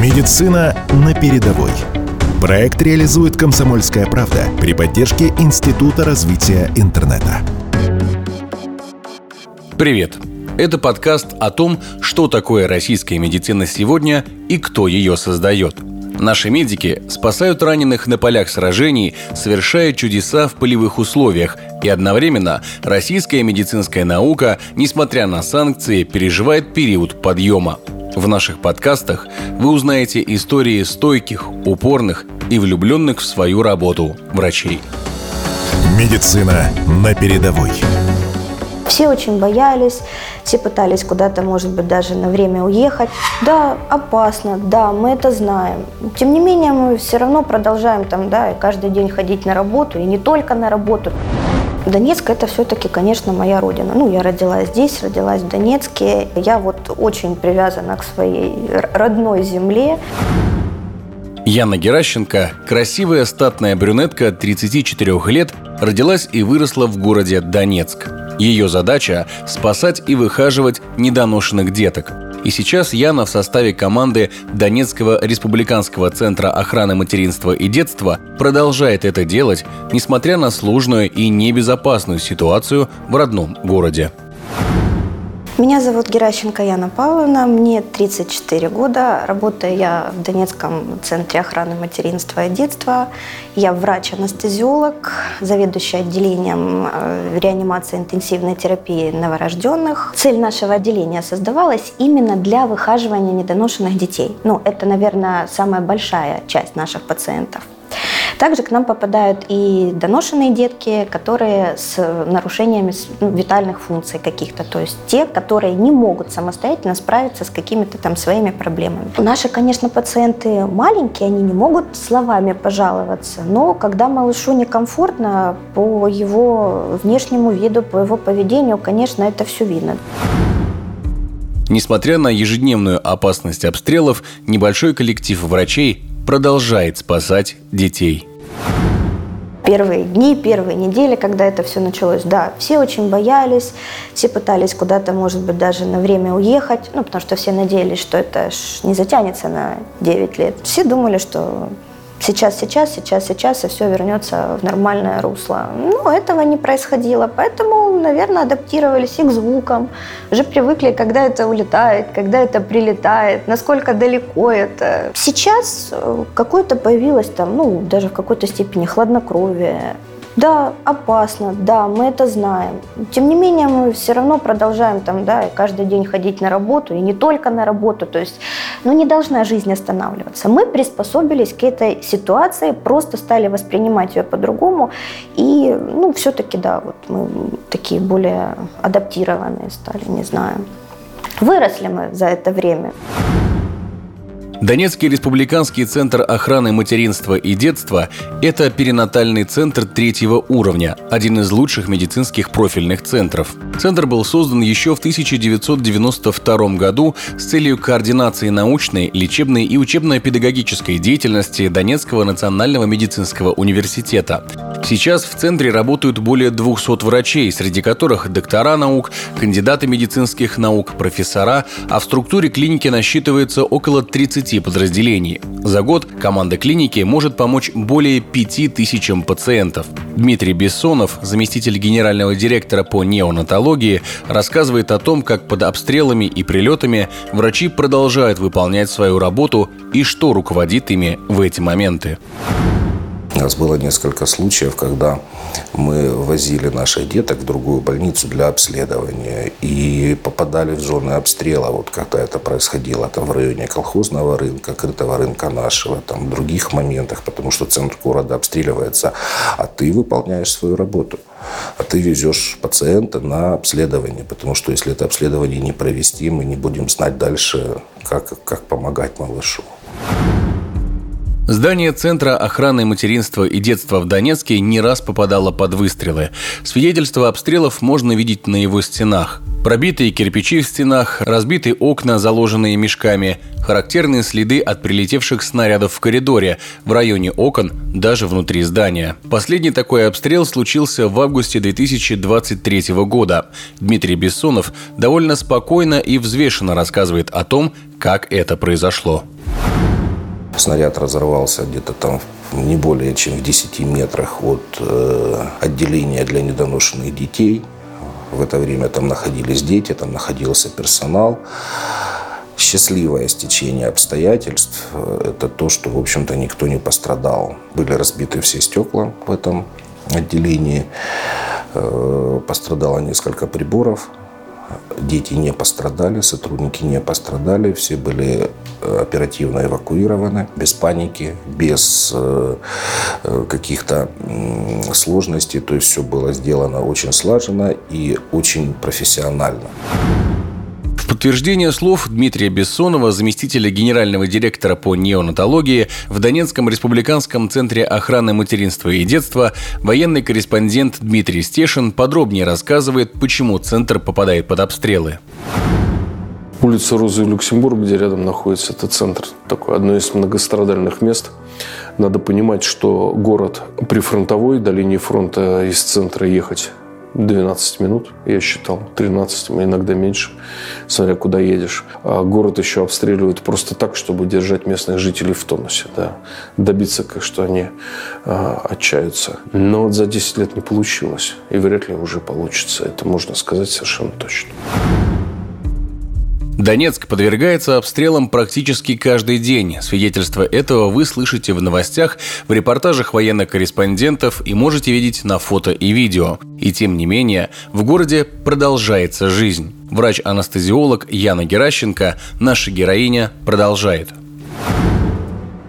Медицина на передовой. Проект реализует «Комсомольская правда» при поддержке Института развития интернета. Привет! Это подкаст о том, что такое российская медицина сегодня и кто ее создает. Наши медики спасают раненых на полях сражений, совершая чудеса в полевых условиях, и одновременно российская медицинская наука, несмотря на санкции, переживает период подъема. В наших подкастах вы узнаете истории стойких, упорных и влюбленных в свою работу врачей. Медицина на передовой. Все очень боялись, все пытались куда-то, может быть, даже на время уехать. Да, опасно, да, мы это знаем. Тем не менее, мы все равно продолжаем там, да, каждый день ходить на работу, и не только на работу. Донецк – это все-таки, конечно, моя родина. Ну, я родилась здесь, родилась в Донецке. Я вот очень привязана к своей родной земле. Яна Геращенко, красивая статная брюнетка 34 лет, родилась и выросла в городе Донецк. Ее задача – спасать и выхаживать недоношенных деток – и сейчас Яна в составе команды Донецкого республиканского центра охраны материнства и детства продолжает это делать, несмотря на сложную и небезопасную ситуацию в родном городе. Меня зовут Геращенко Яна Павловна, мне 34 года. Работаю я в Донецком центре охраны материнства и детства. Я врач-анестезиолог, заведующий отделением э, реанимации интенсивной терапии новорожденных. Цель нашего отделения создавалась именно для выхаживания недоношенных детей. Ну, это, наверное, самая большая часть наших пациентов. Также к нам попадают и доношенные детки, которые с нарушениями ну, витальных функций каких-то, то есть те, которые не могут самостоятельно справиться с какими-то там своими проблемами. Наши, конечно, пациенты маленькие, они не могут словами пожаловаться, но когда малышу некомфортно по его внешнему виду, по его поведению, конечно, это все видно. Несмотря на ежедневную опасность обстрелов, небольшой коллектив врачей продолжает спасать детей. Первые дни, первые недели, когда это все началось, да, все очень боялись, все пытались куда-то, может быть, даже на время уехать, ну, потому что все надеялись, что это не затянется на 9 лет. Все думали, что сейчас, сейчас, сейчас, сейчас, и все вернется в нормальное русло. Ну, этого не происходило, поэтому, наверное, адаптировались и к звукам, уже привыкли, когда это улетает, когда это прилетает, насколько далеко это. Сейчас э, какое-то появилось там, ну, даже в какой-то степени хладнокровие, да, опасно, да, мы это знаем. Тем не менее, мы все равно продолжаем там, да, каждый день ходить на работу, и не только на работу. То есть, ну, не должна жизнь останавливаться. Мы приспособились к этой ситуации, просто стали воспринимать ее по-другому. И, ну, все-таки, да, вот мы такие более адаптированные стали, не знаю. Выросли мы за это время. Донецкий республиканский центр охраны материнства и детства – это перинатальный центр третьего уровня, один из лучших медицинских профильных центров. Центр был создан еще в 1992 году с целью координации научной, лечебной и учебно-педагогической деятельности Донецкого национального медицинского университета. Сейчас в центре работают более 200 врачей, среди которых доктора наук, кандидаты медицинских наук, профессора, а в структуре клиники насчитывается около 30 10 подразделений. За год команда клиники может помочь более 5 тысячам пациентов. Дмитрий Бессонов, заместитель генерального директора по неонатологии, рассказывает о том, как под обстрелами и прилетами врачи продолжают выполнять свою работу и что руководит ими в эти моменты. У нас было несколько случаев, когда мы возили наших деток в другую больницу для обследования и попадали в зоны обстрела. Вот когда это происходило там в районе колхозного рынка, крытого рынка нашего, там в других моментах, потому что центр города обстреливается, а ты выполняешь свою работу. А ты везешь пациента на обследование, потому что если это обследование не провести, мы не будем знать дальше, как, как помогать малышу. Здание Центра охраны материнства и детства в Донецке не раз попадало под выстрелы. Свидетельства обстрелов можно видеть на его стенах. Пробитые кирпичи в стенах, разбитые окна, заложенные мешками, характерные следы от прилетевших снарядов в коридоре, в районе окон, даже внутри здания. Последний такой обстрел случился в августе 2023 года. Дмитрий Бессонов довольно спокойно и взвешенно рассказывает о том, как это произошло. Снаряд разорвался где-то там не более чем в 10 метрах от э, отделения для недоношенных детей. В это время там находились дети, там находился персонал. Счастливое стечение обстоятельств – это то, что, в общем-то, никто не пострадал. Были разбиты все стекла в этом отделении. Э, пострадало несколько приборов. Дети не пострадали, сотрудники не пострадали, все были оперативно эвакуированы, без паники, без э, каких-то сложностей. То есть все было сделано очень слаженно и очень профессионально подтверждение слов Дмитрия Бессонова, заместителя генерального директора по неонатологии в Донецком республиканском центре охраны материнства и детства, военный корреспондент Дмитрий Стешин подробнее рассказывает, почему центр попадает под обстрелы. Улица Розы Люксембург, где рядом находится этот центр, такое одно из многострадальных мест. Надо понимать, что город прифронтовой, до линии фронта из центра ехать 12 минут, я считал, 13, иногда меньше, смотря куда едешь. А город еще обстреливают просто так, чтобы держать местных жителей в тонусе, да. добиться, что они а, отчаются. Но за 10 лет не получилось, и вряд ли уже получится, это можно сказать совершенно точно. Донецк подвергается обстрелам практически каждый день. Свидетельство этого вы слышите в новостях, в репортажах военных корреспондентов и можете видеть на фото и видео. И тем не менее, в городе продолжается жизнь. Врач-анестезиолог Яна Геращенко, наша героиня, продолжает.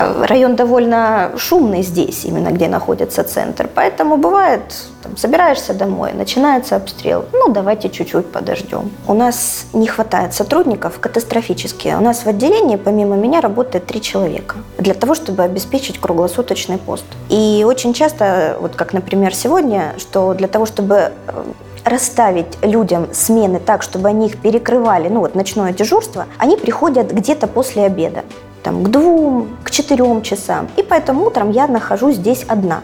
Район довольно шумный здесь, именно где находится центр. Поэтому бывает, там, собираешься домой, начинается обстрел. Ну, давайте чуть-чуть подождем. У нас не хватает сотрудников катастрофически. У нас в отделении помимо меня работает три человека для того, чтобы обеспечить круглосуточный пост. И очень часто, вот как, например, сегодня, что для того, чтобы э, расставить людям смены так, чтобы они их перекрывали, ну вот ночное дежурство, они приходят где-то после обеда там, к двум, к четырем часам. И поэтому утром я нахожусь здесь одна.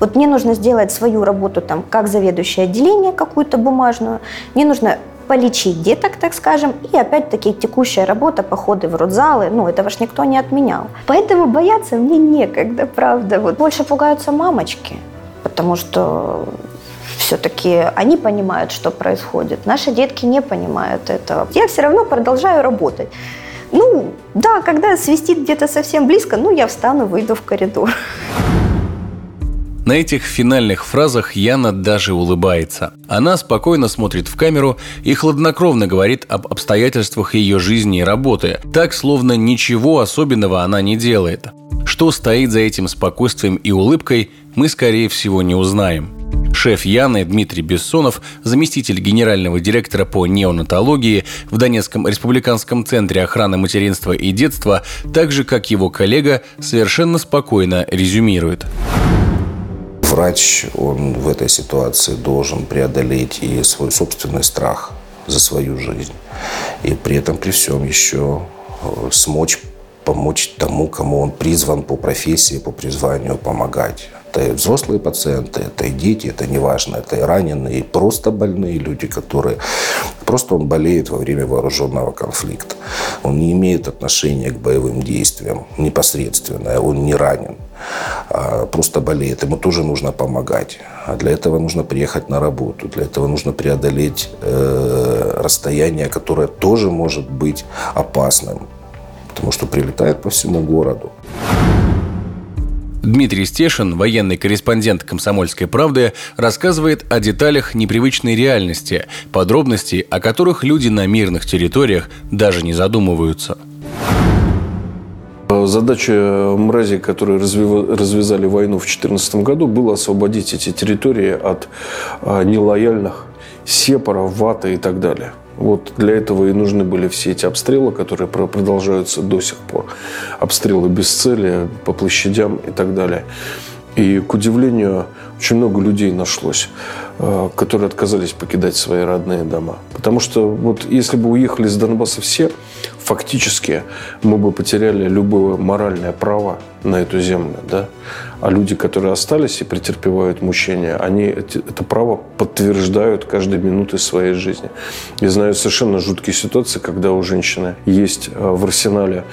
Вот мне нужно сделать свою работу там, как заведующее отделение какую-то бумажную. Мне нужно полечить деток, так скажем, и опять-таки текущая работа, походы в родзалы, ну, этого ж никто не отменял. Поэтому бояться мне некогда, правда. Вот больше пугаются мамочки, потому что все-таки они понимают, что происходит. Наши детки не понимают этого. Я все равно продолжаю работать. Ну, да, когда свистит где-то совсем близко, ну, я встану, выйду в коридор. На этих финальных фразах Яна даже улыбается. Она спокойно смотрит в камеру и хладнокровно говорит об обстоятельствах ее жизни и работы, так словно ничего особенного она не делает. Что стоит за этим спокойствием и улыбкой, мы, скорее всего, не узнаем. Шеф Яны Дмитрий Бессонов, заместитель генерального директора по неонатологии в Донецком республиканском центре охраны материнства и детства, так же, как его коллега, совершенно спокойно резюмирует. Врач, он в этой ситуации должен преодолеть и свой собственный страх за свою жизнь. И при этом, при всем еще э, смочь помочь тому, кому он призван по профессии, по призванию помогать. Это и взрослые пациенты, это и дети, это неважно, это и раненые, и просто больные люди, которые... Просто он болеет во время вооруженного конфликта. Он не имеет отношения к боевым действиям непосредственно, он не ранен, а просто болеет. Ему тоже нужно помогать. А для этого нужно приехать на работу, для этого нужно преодолеть э, расстояние, которое тоже может быть опасным, потому что прилетает по всему городу. Дмитрий Стешин, военный корреспондент «Комсомольской правды», рассказывает о деталях непривычной реальности, подробности, о которых люди на мирных территориях даже не задумываются. Задача мразей, которые развязали войну в 2014 году, была освободить эти территории от а, нелояльных сепаров, ваты и так далее. Вот для этого и нужны были все эти обстрелы, которые продолжаются до сих пор. Обстрелы без цели, по площадям и так далее. И, к удивлению, очень много людей нашлось, э, которые отказались покидать свои родные дома. Потому что вот если бы уехали с Донбасса все, фактически мы бы потеряли любое моральное право на эту землю, да? А люди, которые остались и претерпевают мучения, они это право подтверждают каждой минутой своей жизни. Я знаю совершенно жуткие ситуации, когда у женщины есть э, в арсенале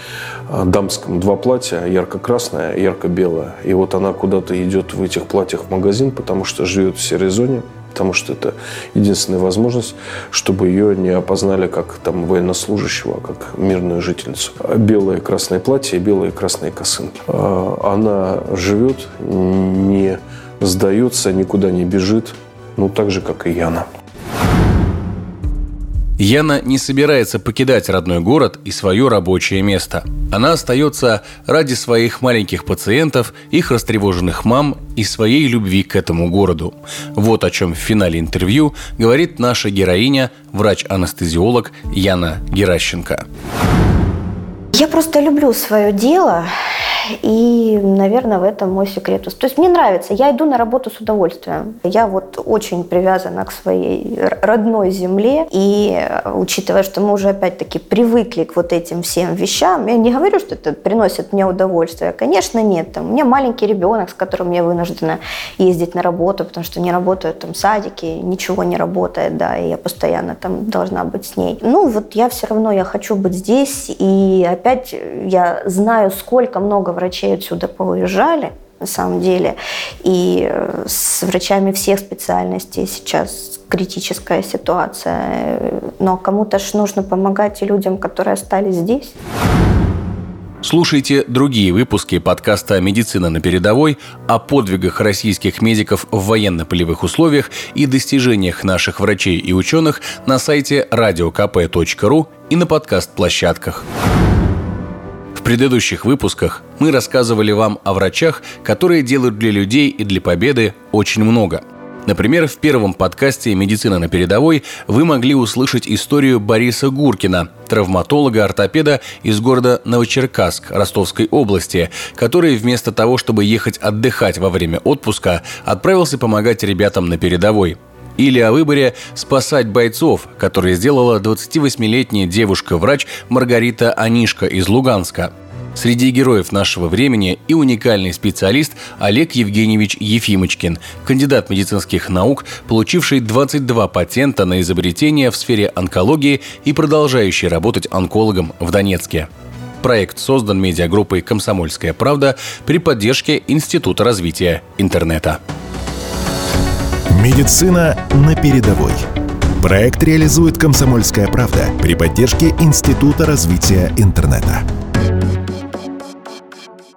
э, дамском два платья, ярко-красное, ярко-белое. И вот она куда-то идет в этих платьях в магазин, потому что живет в серой зоне, потому что это единственная возможность, чтобы ее не опознали как там военнослужащего, а как мирную жительницу. Белое и красное платье белые и красные косынки. А, она живет, не сдается, никуда не бежит, ну так же, как и Яна. Яна не собирается покидать родной город и свое рабочее место. Она остается ради своих маленьких пациентов, их растревоженных мам и своей любви к этому городу. Вот о чем в финале интервью говорит наша героиня, врач-анестезиолог Яна Геращенко. Я просто люблю свое дело. И, наверное, в этом мой секрет. То есть мне нравится, я иду на работу с удовольствием. Я вот очень привязана к своей родной земле. И учитывая, что мы уже опять-таки привыкли к вот этим всем вещам, я не говорю, что это приносит мне удовольствие. Конечно, нет. Там, у меня маленький ребенок, с которым я вынуждена ездить на работу, потому что не работают там садики, ничего не работает, да, и я постоянно там должна быть с ней. Ну, вот я все равно, я хочу быть здесь, и опять я знаю, сколько много врачей отсюда поуезжали, на самом деле. И э, с врачами всех специальностей сейчас критическая ситуация. Но кому-то ж нужно помогать и людям, которые остались здесь. Слушайте другие выпуски подкаста «Медицина на передовой» о подвигах российских медиков в военно-полевых условиях и достижениях наших врачей и ученых на сайте radiokp.ru и на подкаст-площадках. В предыдущих выпусках мы рассказывали вам о врачах, которые делают для людей и для победы очень много. Например, в первом подкасте «Медицина на передовой» вы могли услышать историю Бориса Гуркина, травматолога-ортопеда из города Новочеркасск Ростовской области, который вместо того, чтобы ехать отдыхать во время отпуска, отправился помогать ребятам на передовой – или о выборе спасать бойцов, который сделала 28-летняя девушка-врач Маргарита Анишка из Луганска. Среди героев нашего времени и уникальный специалист Олег Евгеньевич Ефимочкин, кандидат медицинских наук, получивший 22 патента на изобретение в сфере онкологии и продолжающий работать онкологом в Донецке. Проект создан медиагруппой «Комсомольская правда» при поддержке Института развития интернета. Медицина на передовой. Проект реализует «Комсомольская правда» при поддержке Института развития интернета.